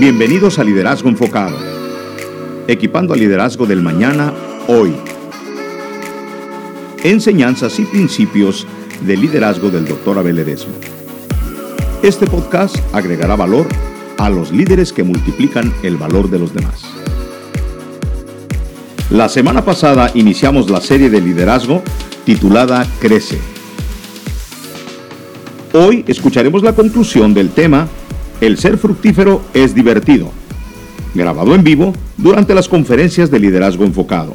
Bienvenidos a Liderazgo Enfocado, equipando al liderazgo del mañana, hoy. Enseñanzas y principios de liderazgo del Dr. Abel Edesmo. Este podcast agregará valor a los líderes que multiplican el valor de los demás. La semana pasada iniciamos la serie de liderazgo titulada Crece. Hoy escucharemos la conclusión del tema el ser fructífero es divertido, grabado en vivo durante las conferencias de liderazgo enfocado.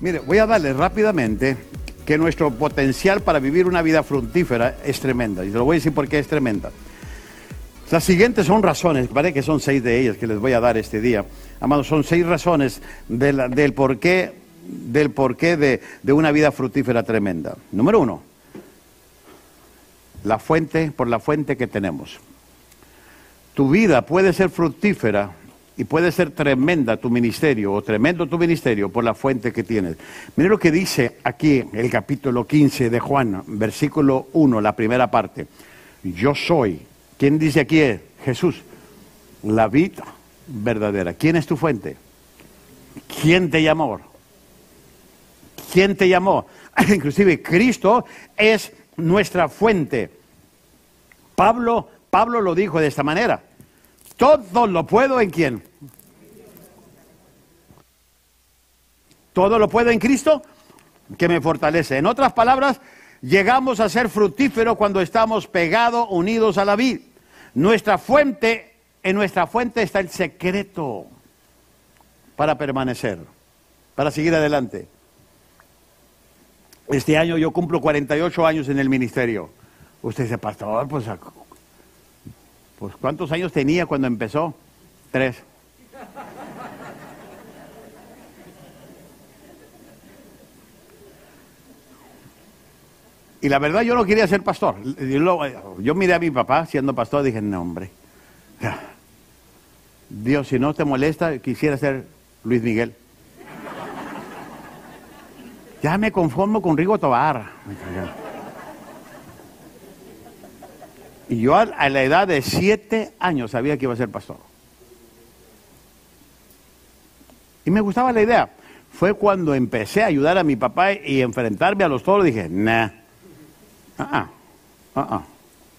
Mire, voy a darle rápidamente que nuestro potencial para vivir una vida fructífera es tremenda. Y te lo voy a decir por qué es tremenda. Las siguientes son razones, parece que son seis de ellas que les voy a dar este día. Amados, son seis razones del porqué, del de, de una vida fructífera tremenda. Número uno, la fuente, por la fuente que tenemos. Tu vida puede ser fructífera y puede ser tremenda tu ministerio o tremendo tu ministerio por la fuente que tienes. Mire lo que dice aquí el capítulo 15 de Juan, versículo 1, la primera parte. Yo soy. ¿Quién dice aquí? Jesús. La vida verdadera. ¿Quién es tu fuente? ¿Quién te llamó? ¿Quién te llamó? Inclusive Cristo es nuestra fuente. Pablo, Pablo lo dijo de esta manera. Todo lo puedo en quién. Todo lo puedo en Cristo que me fortalece. En otras palabras, llegamos a ser fructíferos cuando estamos pegados, unidos a la vida. Nuestra fuente, en nuestra fuente está el secreto para permanecer, para seguir adelante. Este año yo cumplo 48 años en el ministerio. Usted dice, pastor, pues, pues ¿cuántos años tenía cuando empezó? Tres. Y la verdad yo no quería ser pastor. Yo, miré a mi papá siendo pastor y dije, no hombre. Dios, si no te molesta, quisiera ser Luis Miguel. Ya me conformo con Rigo Tobar. Y yo a la edad de siete años sabía que iba a ser pastor. Y me gustaba la idea. Fue cuando empecé a ayudar a mi papá y enfrentarme a los toros, dije, nah, ah, ah, ah,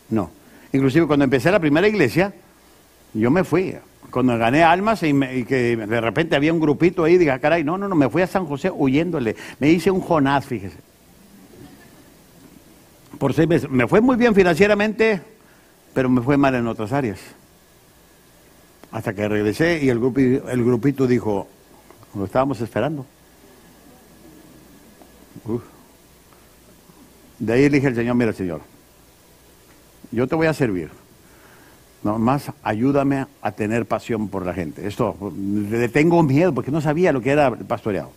no. Inclusive cuando empecé la primera iglesia, yo me fui. Cuando gané almas y, que de repente había un grupito ahí, dije, caray, no, no, no, me fui a San José huyéndole. Me hice un Jonás, fíjese. Por seis meses. Me fue muy bien financieramente, pero me fue mal en otras áreas. Hasta que regresé y el, el grupito dijo, lo estábamos esperando. De ahí le dije al Señor, mira Señor, yo te voy a servir. Nomás ayúdame a tener pasión por la gente. Esto, le tengo miedo porque no sabía lo que era el pastoreado.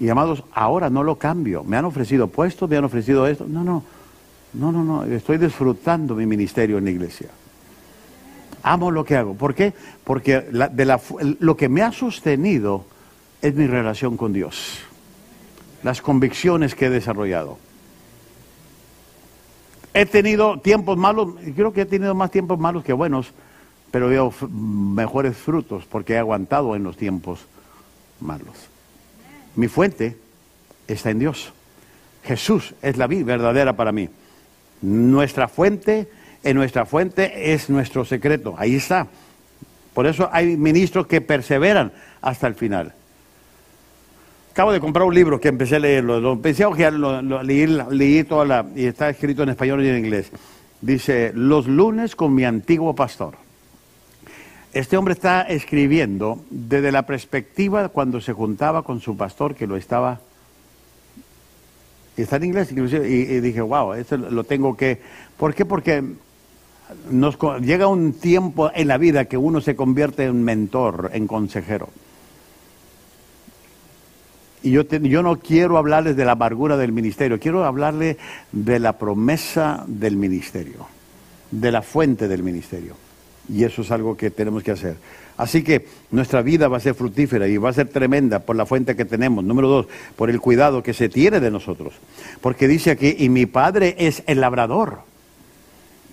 Y amados, ahora no lo cambio. Me han ofrecido puestos, me han ofrecido esto. No, no. No, no, no, estoy disfrutando mi ministerio en la iglesia. Amo lo que hago. ¿Por qué? Porque de lo que me ha sostenido es mi relación con Dios. Las convicciones que he desarrollado. He tenido tiempos malos, creo que he tenido más tiempos malos que buenos, pero veo mejores frutos porque he aguantado en los tiempos malos. Mi fuente está en Dios. Jesús es la vida verdadera para mí. Nuestra fuente, en nuestra fuente es nuestro secreto. Ahí está. Por eso hay ministros que perseveran hasta el final. Acabo de comprar un libro que empecé a leerlo. Lo empecé a ojear, leí, leí toda la. y está escrito en español y en inglés. Dice: Los lunes con mi antiguo pastor. Este hombre está escribiendo desde la perspectiva cuando se juntaba con su pastor que lo estaba y está en inglés inclusive. Y, dije, wow, eso lo tengo que... ¿Por qué? Porque nos, llega un tiempo en la vida que uno se convierte en mentor, en consejero. Y yo, yo no quiero hablarles de la amargura del ministerio, quiero hablarles de la promesa del ministerio, de la fuente del ministerio. Y eso es algo que tenemos que hacer. Así que nuestra vida va a ser fructífera y va a ser tremenda por la fuente que tenemos. Número dos, por el cuidado que se tiene de nosotros. Porque dice aquí, y mi padre es el labrador.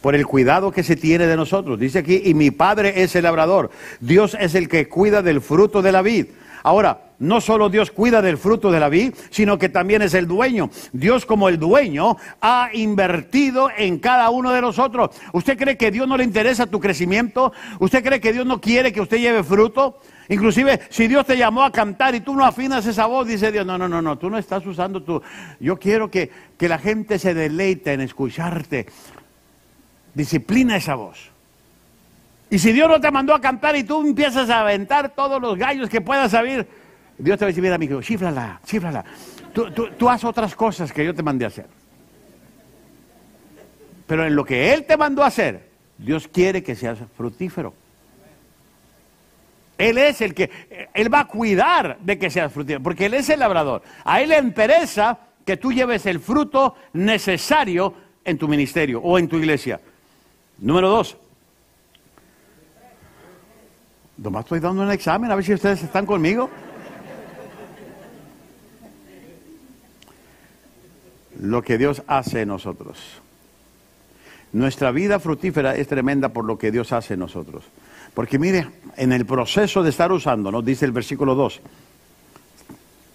Por el cuidado que se tiene de nosotros. Dice aquí, y mi padre es el labrador. Dios es el que cuida del fruto de la vid. Ahora, no solo Dios cuida del fruto de la vid, sino que también es el dueño. Dios como el dueño ha invertido en cada uno de nosotros. ¿Usted cree que Dios no le interesa tu crecimiento? ¿Usted cree que Dios no quiere que usted lleve fruto? Inclusive, si Dios te llamó a cantar y tú no afinas esa voz, dice Dios, no, no, no, no, tú no estás usando tu... Yo quiero que, que la gente se deleite en escucharte. Disciplina esa voz. Y si Dios no te mandó a cantar y tú empiezas a aventar todos los gallos que puedas saber, Dios te va a decir, mira, amigo, chífrala, chífrala. Tú, tú, tú haz otras cosas que yo te mandé a hacer. Pero en lo que Él te mandó a hacer, Dios quiere que seas fructífero. Él es el que, Él va a cuidar de que seas fructífero, porque Él es el labrador. A Él le interesa que tú lleves el fruto necesario en tu ministerio o en tu iglesia. Número dos, Nomás estoy dando un examen, a ver si ustedes están conmigo. Lo que Dios hace en nosotros. Nuestra vida fructífera es tremenda por lo que Dios hace en nosotros. Porque mire, en el proceso de estar usando, nos dice el versículo 2,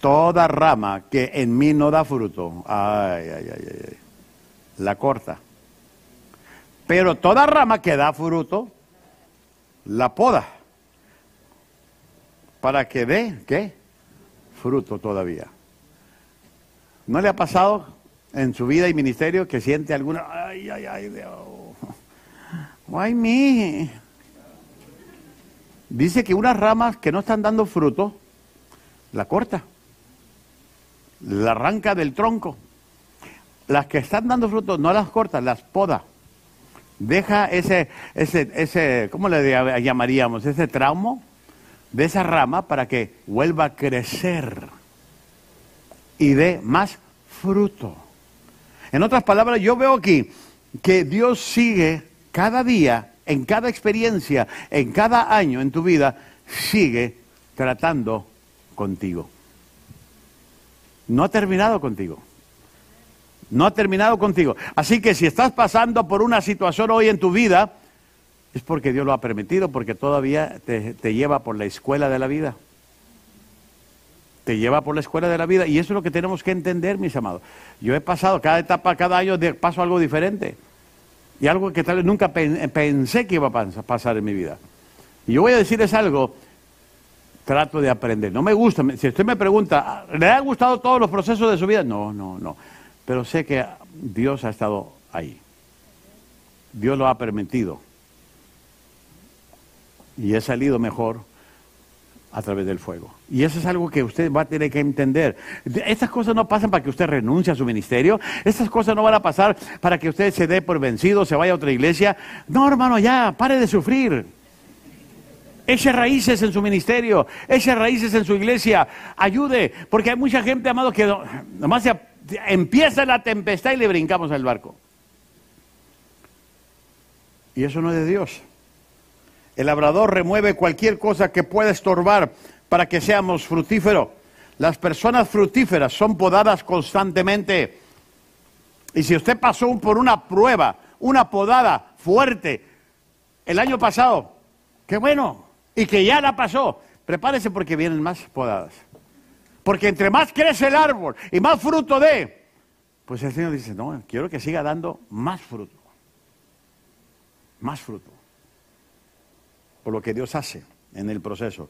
toda rama que en mí no da fruto, ay, ay, ay, ay, la corta. Pero toda rama que da fruto, la poda para que dé, ¿qué? Fruto todavía. ¿No le ha pasado en su vida y ministerio que siente alguna, ay, ay, ay, Dios, why me? Dice que unas ramas que no están dando fruto, la corta, la arranca del tronco. Las que están dando fruto no las corta, las poda. Deja ese, ese, ese, ¿cómo le llamaríamos? Ese traumo de esa rama para que vuelva a crecer y dé más fruto. En otras palabras, yo veo aquí que Dios sigue cada día, en cada experiencia, en cada año en tu vida, sigue tratando contigo. No ha terminado contigo. No ha terminado contigo. Así que si estás pasando por una situación hoy en tu vida, es porque Dios lo ha permitido, porque todavía te, lleva por la escuela de la vida. Te lleva por la escuela de la vida. Y eso es lo que tenemos que entender, mis amados. Yo he pasado, cada etapa, cada año paso algo diferente. Y algo que tal vez nunca pensé que iba a pasar en mi vida. Y yo voy a decirles algo, trato de aprender. No me gusta, si usted me pregunta, ¿le han gustado todos los procesos de su vida? No, no, no. Pero sé que Dios ha estado ahí. Dios lo ha permitido y he salido mejor a través del fuego. Y eso es algo que usted va a tener que entender. Estas cosas no pasan para que usted renuncie a su ministerio. Estas cosas no van a pasar para que usted se dé por vencido, se vaya a otra iglesia. No, hermano, ya, pare de sufrir. Eche raíces en su ministerio, eche raíces en su iglesia, ayude, porque hay mucha gente, amado, que nomás empieza la tempestad y le brincamos al barco. Y eso no es de Dios. El labrador remueve cualquier cosa que pueda estorbar para que seamos fructíferos. Las personas fructíferas son podadas constantemente. Y si usted pasó por una prueba, una podada fuerte el año pasado, qué bueno, y que ya la pasó, prepárese porque vienen más podadas. Porque entre más crece el árbol y más fruto dé, pues el Señor dice, no, quiero que siga dando más fruto. Más fruto por lo que Dios hace en el proceso.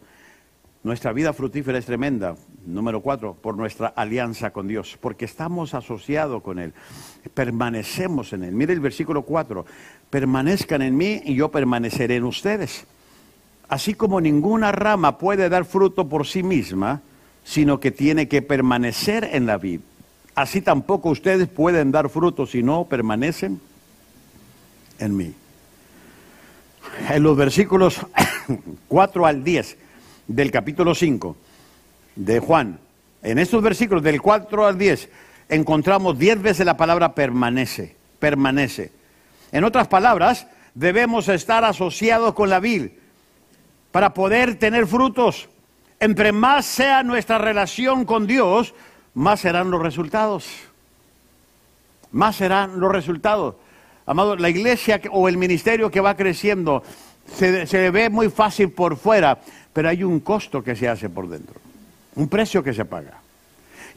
Nuestra vida fructífera es tremenda. Número cuatro, por nuestra alianza con Dios, porque estamos asociados con Él, permanecemos en Él. Mire el versículo cuatro, permanezcan en mí y yo permaneceré en ustedes. Así como ninguna rama puede dar fruto por sí misma, sino que tiene que permanecer en la vid. Así tampoco ustedes pueden dar fruto si no permanecen en mí en los versículos 4 al 10 del capítulo 5 de Juan, en estos versículos del 4 al 10, encontramos 10 veces la palabra permanece, permanece. En otras palabras, debemos estar asociados con la vid para poder tener frutos. Entre más sea nuestra relación con Dios, más serán los resultados. Más serán los resultados. Amado, la iglesia o el ministerio que va creciendo se, ve muy fácil por fuera, pero hay un costo que se hace por dentro, un precio que se paga.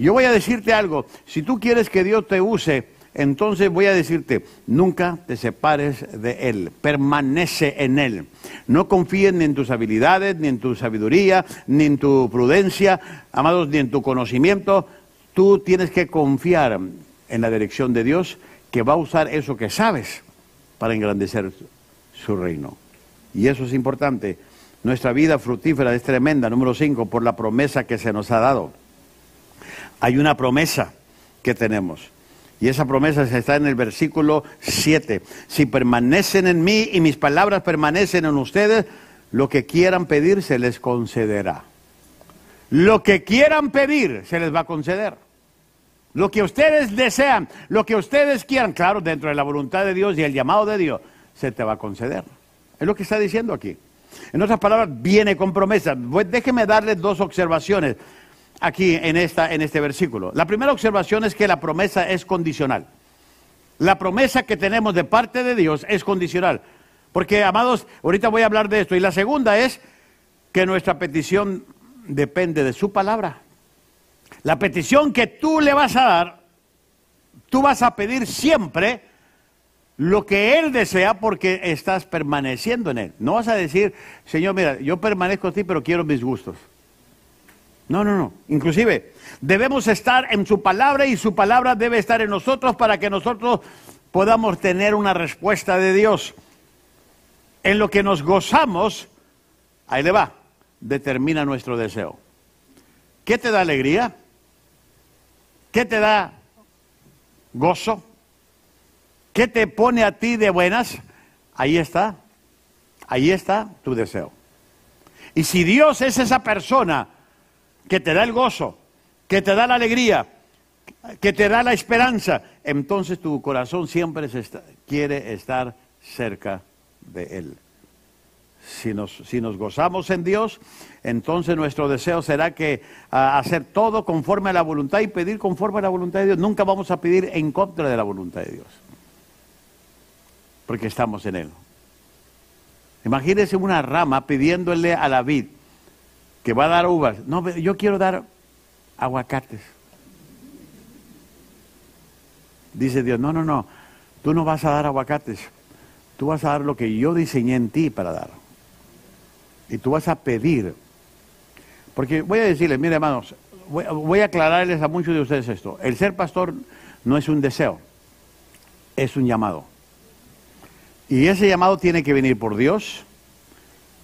Yo voy a decirte algo, si tú quieres que Dios te use, entonces voy a decirte, nunca te separes de Él, permanece en Él. No confíes ni en tus habilidades, ni en tu sabiduría, ni en tu prudencia, amados, ni en tu conocimiento. Tú tienes que confiar en la dirección de Dios que va a usar eso que sabes para engrandecer su reino. Y eso es importante. Nuestra vida fructífera es tremenda, número 5, por la promesa que se nos ha dado. Hay una promesa que tenemos. Y esa promesa está en el versículo 7. Si permanecen en mí y mis palabras permanecen en ustedes, lo que quieran pedir se les concederá. Lo que quieran pedir se les va a conceder. Lo que ustedes desean, lo que ustedes quieran, claro, dentro de la voluntad de Dios y el llamado de Dios, se te va a conceder. Es lo que está diciendo aquí. En otras palabras, viene con promesa. Déjeme darles dos observaciones aquí en, esta, en este versículo. La primera observación es que la promesa es condicional. La promesa que tenemos de parte de Dios es condicional. Porque, amados, ahorita voy a hablar de esto. Y la segunda es que nuestra petición depende de su palabra. La petición que tú le vas a dar, tú vas a pedir siempre lo que Él desea porque estás permaneciendo en Él. No vas a decir, Señor, mira, yo permanezco en ti, pero quiero mis gustos. No, no, no. Inclusive, debemos estar en su palabra y su palabra debe estar en nosotros para que nosotros podamos tener una respuesta de Dios. En lo que nos gozamos, ahí le va, determina nuestro deseo. ¿Qué te da alegría? ¿Qué te da gozo? ¿Qué te pone a ti de buenas? Ahí está, ahí está tu deseo. Y si Dios es esa persona, que te da el gozo, que te da la alegría, que te da la esperanza, entonces tu corazón siempre quiere estar cerca de Él. Si nos, gozamos en Dios, entonces nuestro deseo será que hacer todo conforme a la voluntad y pedir conforme a la voluntad de Dios. Nunca vamos a pedir en contra de la voluntad de Dios, porque estamos en Él. Imagínese una rama pidiéndole a la vid, que va a dar uvas. No, yo quiero dar aguacates. Dice Dios, no, no, no, tú no vas a dar aguacates, tú vas a dar lo que yo diseñé en ti para dar. Y tú vas a pedir. Porque voy a decirles, mire hermanos, voy, a aclararles a muchos de ustedes esto. El ser pastor no es un deseo, es un llamado. Y ese llamado tiene que venir por Dios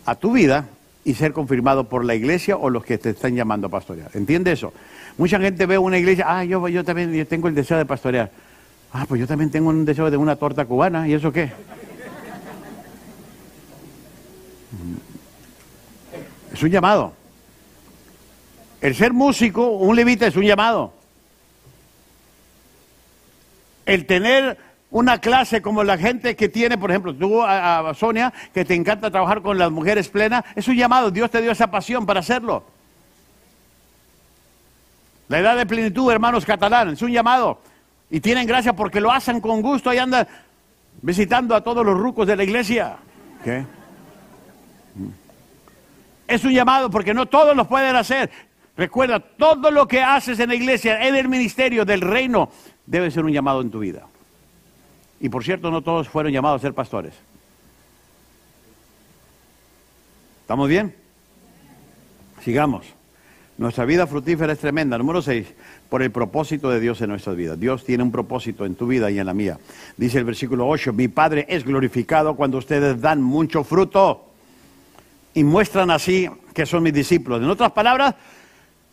a tu vida y ser confirmado por la iglesia o los que te están llamando a pastorear. ¿Entiende eso? Mucha gente ve una iglesia, ah, yo, yo también yo tengo el deseo de pastorear. Ah, pues yo también tengo un deseo de una torta cubana, ¿y eso qué? Es un llamado. El ser músico, un levita, es un llamado. El tener una clase como la gente que tiene, por ejemplo, tú, a, Sonia, que te encanta trabajar con las mujeres plenas, es un llamado, Dios te dio esa pasión para hacerlo. La edad de plenitud, hermanos catalanes, es un llamado. Y tienen gracia porque lo hacen con gusto y andan visitando a todos los rucos de la iglesia. ¿Qué? Es un llamado porque no todos lo pueden hacer. Recuerda, todo lo que haces en la iglesia, en el ministerio del reino, debe ser un llamado en tu vida. Y por cierto, no todos fueron llamados a ser pastores. ¿Estamos bien? Sigamos. Nuestra vida fructífera es tremenda. Número 6, por el propósito de Dios en nuestras vidas. Dios tiene un propósito en tu vida y en la mía. Dice el versículo 8, mi Padre es glorificado cuando ustedes dan mucho fruto y muestran así que son mis discípulos. En otras palabras,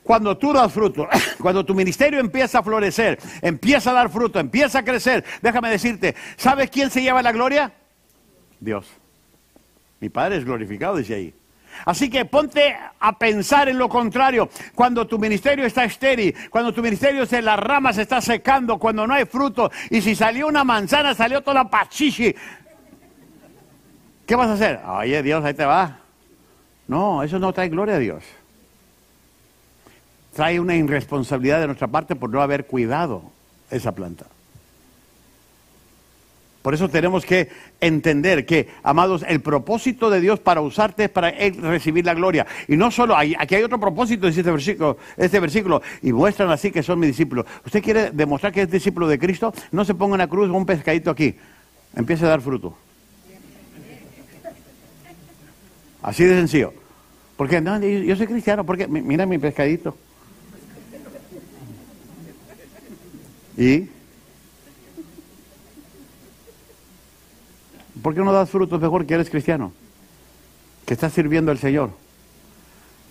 cuando tú das fruto, cuando tu ministerio empieza a florecer, empieza a dar fruto, empieza a crecer, déjame decirte, ¿sabes quién se lleva la gloria? Dios. Mi Padre es glorificado, dice ahí. Así que ponte a pensar en lo contrario. Cuando tu ministerio está estéril, cuando tu ministerio se las ramas está secando, cuando no hay fruto, y si salió una manzana, salió toda la pachichi. ¿Qué vas a hacer? Oye, Dios, ahí te va. No, eso no trae gloria a Dios. Trae una irresponsabilidad de nuestra parte por no haber cuidado esa planta. Por eso tenemos que entender que, amados, el propósito de Dios para usarte es para él recibir la gloria. Y no solo, hay, aquí hay otro propósito, dice este versículo, este versículo, y muestran así que son mis discípulos. ¿Usted quiere demostrar que es discípulo de Cristo? No se ponga una cruz o un pescadito aquí. Empiece a dar fruto. Así de sencillo. Porque no, yo soy cristiano, porque mira mi pescadito. ¿Y? ¿Por qué no das frutos mejor que eres cristiano? Que estás sirviendo al Señor.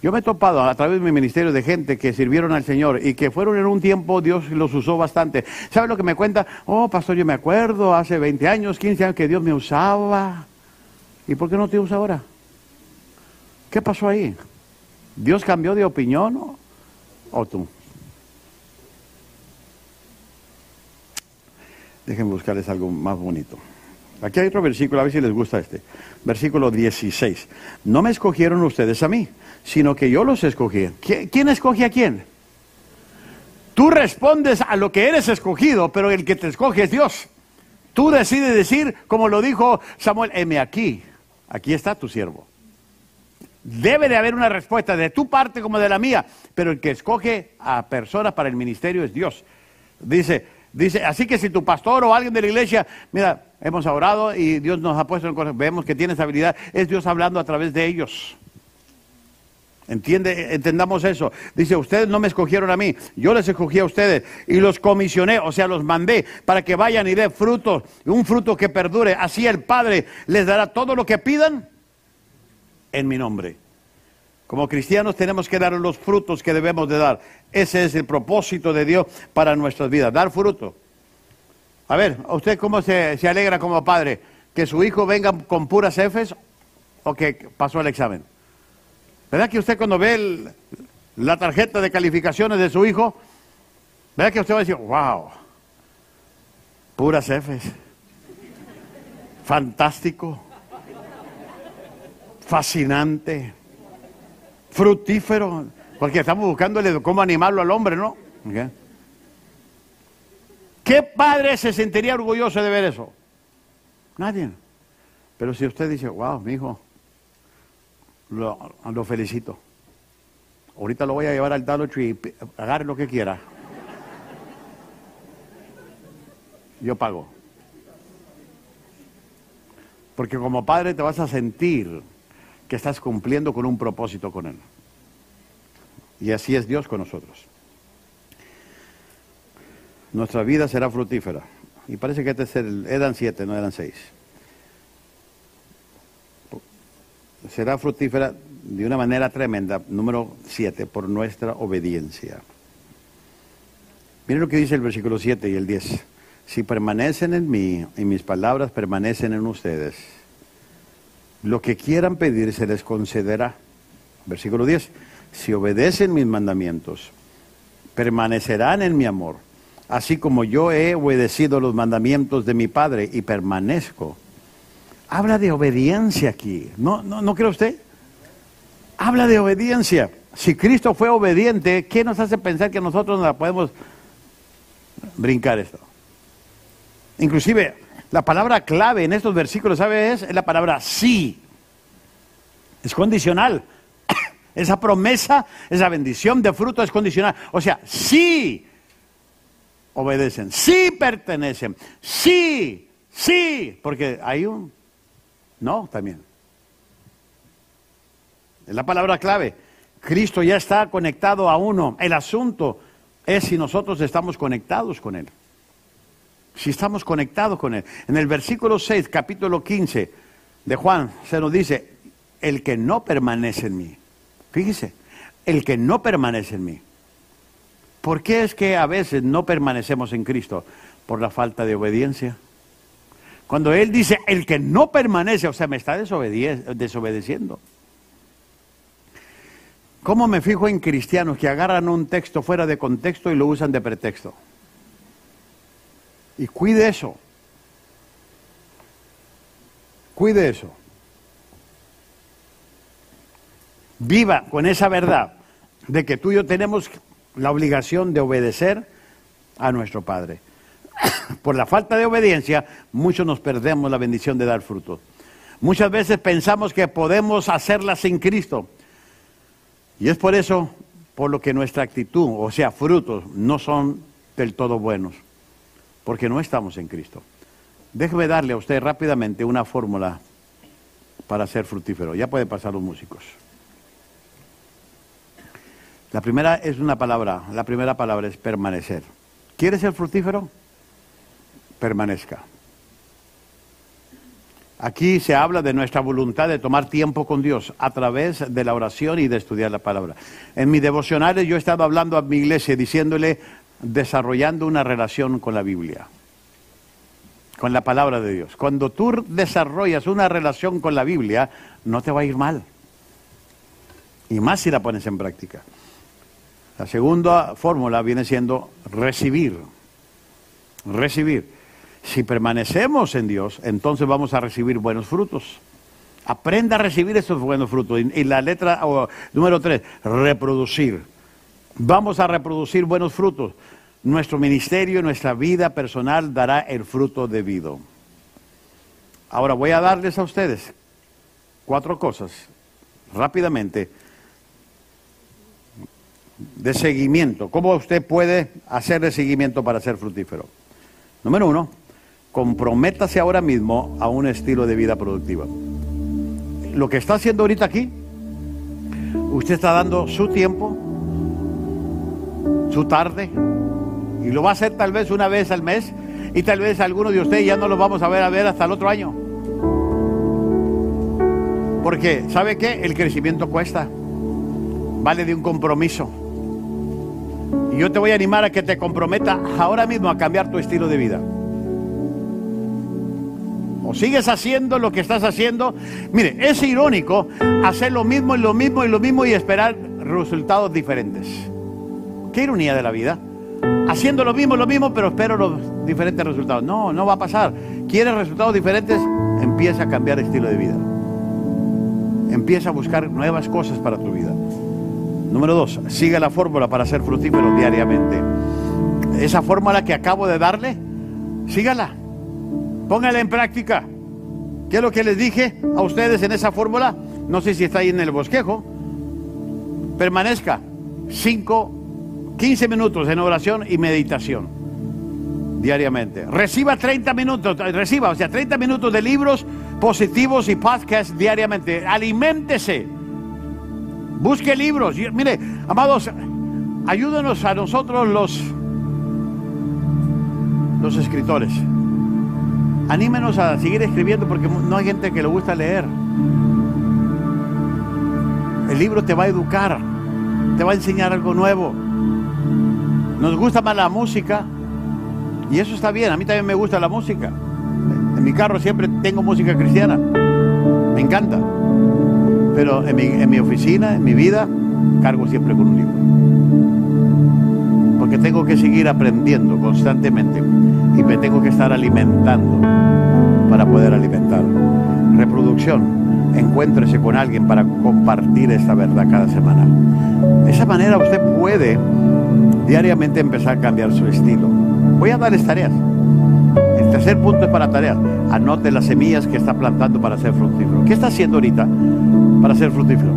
Yo me he topado a través de mi ministerio de gente que sirvieron al Señor y que fueron en un tiempo, Dios los usó bastante. ¿Sabe lo que me cuenta? Oh, pastor, yo me acuerdo hace 20 años, 15 años que Dios me usaba. ¿Y por qué no te usa ahora? ¿Qué pasó ahí? ¿Dios cambió de opinión o, tú? Déjenme buscarles algo más bonito. Aquí hay otro versículo, a ver si les gusta este. Versículo 16. No me escogieron ustedes a mí, sino que yo los escogí. ¿Quién escoge a quién? Tú respondes a lo que eres escogido, pero el que te escoge es Dios. Tú decides decir, como lo dijo Samuel, heme aquí, aquí está tu siervo. Debe de haber una respuesta de tu parte como de la mía, pero el que escoge a personas para el ministerio es Dios. Dice, dice, así que si tu pastor o alguien de la iglesia, mira, hemos orado y Dios nos ha puesto en cosas, vemos que tienes habilidad, es Dios hablando a través de ellos. Entiende, entendamos eso. Dice, ustedes no me escogieron a mí, yo les escogí a ustedes y los comisioné, o sea, los mandé para que vayan y den frutos, un fruto que perdure. Así el Padre les dará todo lo que pidan en mi nombre. Como cristianos tenemos que dar los frutos que debemos de dar. Ese es el propósito de Dios para nuestras vidas, dar fruto. A ver, usted cómo se, alegra como padre? ¿Que su hijo venga con puras Fs o que pasó el examen? ¿Verdad que usted cuando ve la tarjeta de calificaciones de su hijo, ¿verdad que usted va a decir, wow, puras Fs? Fantástico, fascinante, fructífero, porque estamos buscándole cómo animarlo al hombre, ¿no? ¿Qué padre se sentiría orgulloso de ver eso? Nadie. Pero si usted dice, wow, mi hijo, lo, lo felicito. Ahorita lo voy a llevar al Dollar Tree, agarre lo que quiera. Yo pago. Porque como padre te vas a sentir que estás cumpliendo con un propósito con Él. Y así es Dios con nosotros nuestra vida será fructífera. Y parece que este es el, eran siete, no eran seis. Será fructífera de una manera tremenda, número siete, por nuestra obediencia. Miren lo que dice el versículo 7 y el 10. Si permanecen en mí y mis palabras permanecen en ustedes, lo que quieran pedir se les concederá. Versículo 10. Si obedecen mis mandamientos, permanecerán en mi amor así como yo he obedecido los mandamientos de mi Padre y permanezco. Habla de obediencia aquí, ¿no, no, ¿no cree usted? Habla de obediencia. Si Cristo fue obediente, ¿qué nos hace pensar que nosotros no la podemos brincar esto? Inclusive, la palabra clave en estos versículos, ¿sabes? Es la palabra sí. Es condicional. Esa promesa, esa bendición de fruto es condicional. O sea, sí obedecen, sí pertenecen, sí, sí, porque hay un no también. Es la palabra clave. Cristo ya está conectado a uno. El asunto es si nosotros estamos conectados con Él. Si estamos conectados con Él. En el versículo 6, capítulo 15 de Juan, se nos dice, el que no permanece en mí. Fíjese, el que no permanece en mí. ¿Por qué es que a veces no permanecemos en Cristo? Por la falta de obediencia. Cuando Él dice, el que no permanece, o sea, me está desobedeciendo. ¿Cómo me fijo en cristianos que agarran un texto fuera de contexto y lo usan de pretexto? Y cuide eso. Cuide eso. Viva con esa verdad de que tú y yo tenemos la obligación de obedecer a nuestro Padre. Por la falta de obediencia, muchos nos perdemos la bendición de dar fruto. Muchas veces pensamos que podemos hacerla sin Cristo. Y es por eso, por lo que nuestra actitud, o sea, frutos, no son del todo buenos. Porque no estamos en Cristo. Déjeme darle a usted rápidamente una fórmula para ser fructífero. Ya pueden pasar los músicos. La primera es una palabra, la primera palabra es permanecer. ¿Quieres ser fructífero? Permanezca. Aquí se habla de nuestra voluntad de tomar tiempo con Dios a través de la oración y de estudiar la palabra. En mi devocionales yo he estado hablando a mi iglesia diciéndole desarrollando una relación con la Biblia, con la palabra de Dios. Cuando tú desarrollas una relación con la Biblia, no te va a ir mal. Y más si la pones en práctica. La segunda fórmula viene siendo recibir. Recibir. Si permanecemos en Dios, entonces vamos a recibir buenos frutos. Aprenda a recibir esos buenos frutos. Y, la letra número tres, reproducir. Vamos a reproducir buenos frutos. Nuestro ministerio, nuestra vida personal dará el fruto debido. Ahora voy a darles a ustedes cuatro cosas rápidamente de seguimiento. ¿Cómo usted puede hacer de seguimiento para ser fructífero? Número uno, comprométase ahora mismo a un estilo de vida productiva. Lo que está haciendo ahorita aquí, usted está dando su tiempo, su tarde, y lo va a hacer tal vez una vez al mes, y tal vez algunos de ustedes ya no lo vamos a ver a ver hasta el otro año. Porque, ¿sabe qué? El crecimiento cuesta. Vale de un compromiso. Y yo te voy a animar a que te comprometa ahora mismo a cambiar tu estilo de vida. O sigues haciendo lo que estás haciendo. Mire, es irónico hacer lo mismo y lo mismo y lo mismo y esperar resultados diferentes. Qué ironía de la vida. Haciendo lo mismo, lo mismo, pero espero los diferentes resultados. No, no va a pasar. ¿Quieres resultados diferentes? Empieza a cambiar estilo de vida. Empieza a buscar nuevas cosas para tu vida. Número dos, siga la fórmula para ser fructífero diariamente. Esa fórmula que acabo de darle, sígala. Póngala en práctica. ¿Qué es lo que les dije a ustedes en esa fórmula? No sé si está ahí en el bosquejo. Permanezca 5, 15 minutos en oración y meditación diariamente. Reciba 30 minutos, reciba, o sea, 30 minutos de libros positivos y podcasts diariamente. Aliméntese Busque libros. Mire, amados, ayúdenos a nosotros los, los escritores. Anímenos a seguir escribiendo porque no hay gente que le gusta leer. El libro te va a educar, te va a enseñar algo nuevo. Nos gusta más la música y eso está bien. A mí también me gusta la música. En mi carro siempre tengo música cristiana. Me encanta. Pero en mi, oficina, en mi vida, cargo siempre con un libro. Porque tengo que seguir aprendiendo constantemente y me tengo que estar alimentando para poder alimentar. Reproducción. Encuéntrese con alguien para compartir esta verdad cada semana. De esa manera usted puede diariamente empezar a cambiar su estilo. Voy a darles tareas. El tercer punto es para tareas. Anote las semillas que está plantando para ser fructífero. ¿Qué está haciendo ahorita para ser fructífero?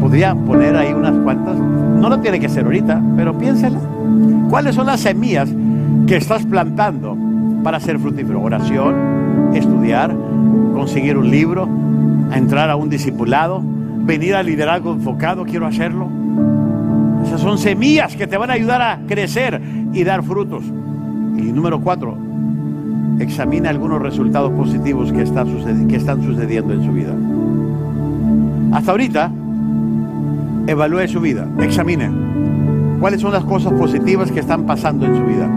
Podría poner ahí unas cuantas. No lo tiene que ser ahorita, pero piénsela. ¿Cuáles son las semillas que estás plantando para ser fructífero? Oración, estudiar, conseguir un libro, entrar a un discipulado, venir al liderazgo enfocado, quiero hacerlo. Esas son semillas que te van a ayudar a crecer y dar frutos. Y número cuatro, examina algunos resultados positivos que, están sucediendo en su vida. Hasta ahorita, evalúe su vida, examine cuáles son las cosas positivas que están pasando en su vida.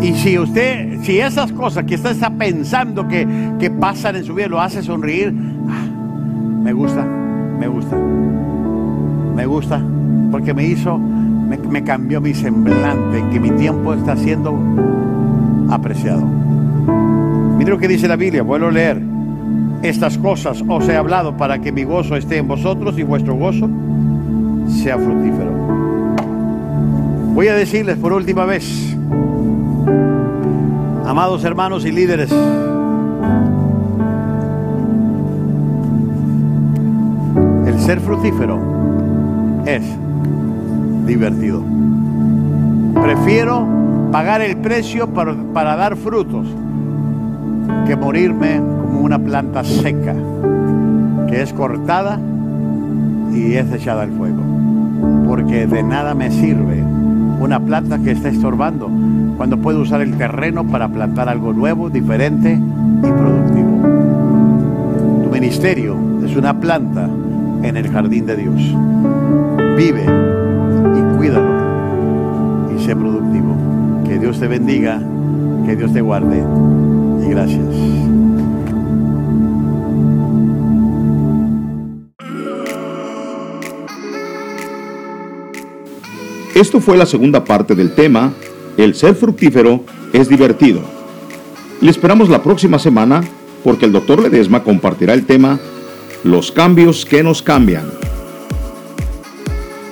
Y si usted, si esas cosas que usted está pensando que, que pasan en su vida lo hace sonreír, ah, me gusta, me gusta, me gusta, porque me hizo, me, cambió mi semblante, que mi tiempo está siendo apreciado. Mire lo que dice la Biblia, vuelvo a leer. Estas cosas os he hablado para que mi gozo esté en vosotros y vuestro gozo sea fructífero. Voy a decirles por última vez, amados hermanos y líderes, el ser fructífero es divertido. Prefiero pagar el precio para, para dar frutos que morirme como una planta seca que es cortada y es echada al fuego. Porque de nada me sirve una planta que está estorbando cuando puedo usar el terreno para plantar algo nuevo, diferente y productivo. Tu ministerio es una planta en el jardín de Dios. Vive cuídalo y sé productivo. Que Dios te bendiga, que Dios te guarde y gracias. Esto fue la segunda parte del tema, El ser fructífero es divertido. Le esperamos la próxima semana porque el doctor Ledesma compartirá el tema Los cambios que nos cambian.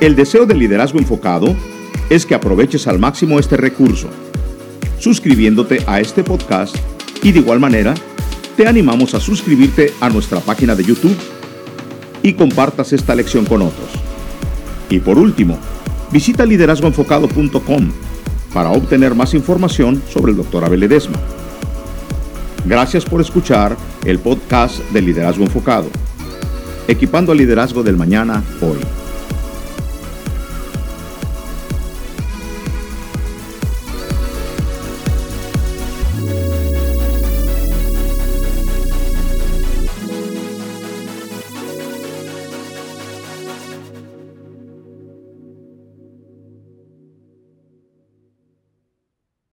El deseo de liderazgo enfocado es que aproveches al máximo este recurso, suscribiéndote a este podcast y de igual manera te animamos a suscribirte a nuestra página de YouTube y compartas esta lección con otros. Y por último, visita liderazgoenfocado.com para obtener más información sobre el Dr. Abel Ledesma. Gracias por escuchar el podcast de Liderazgo Enfocado, equipando al liderazgo del mañana hoy.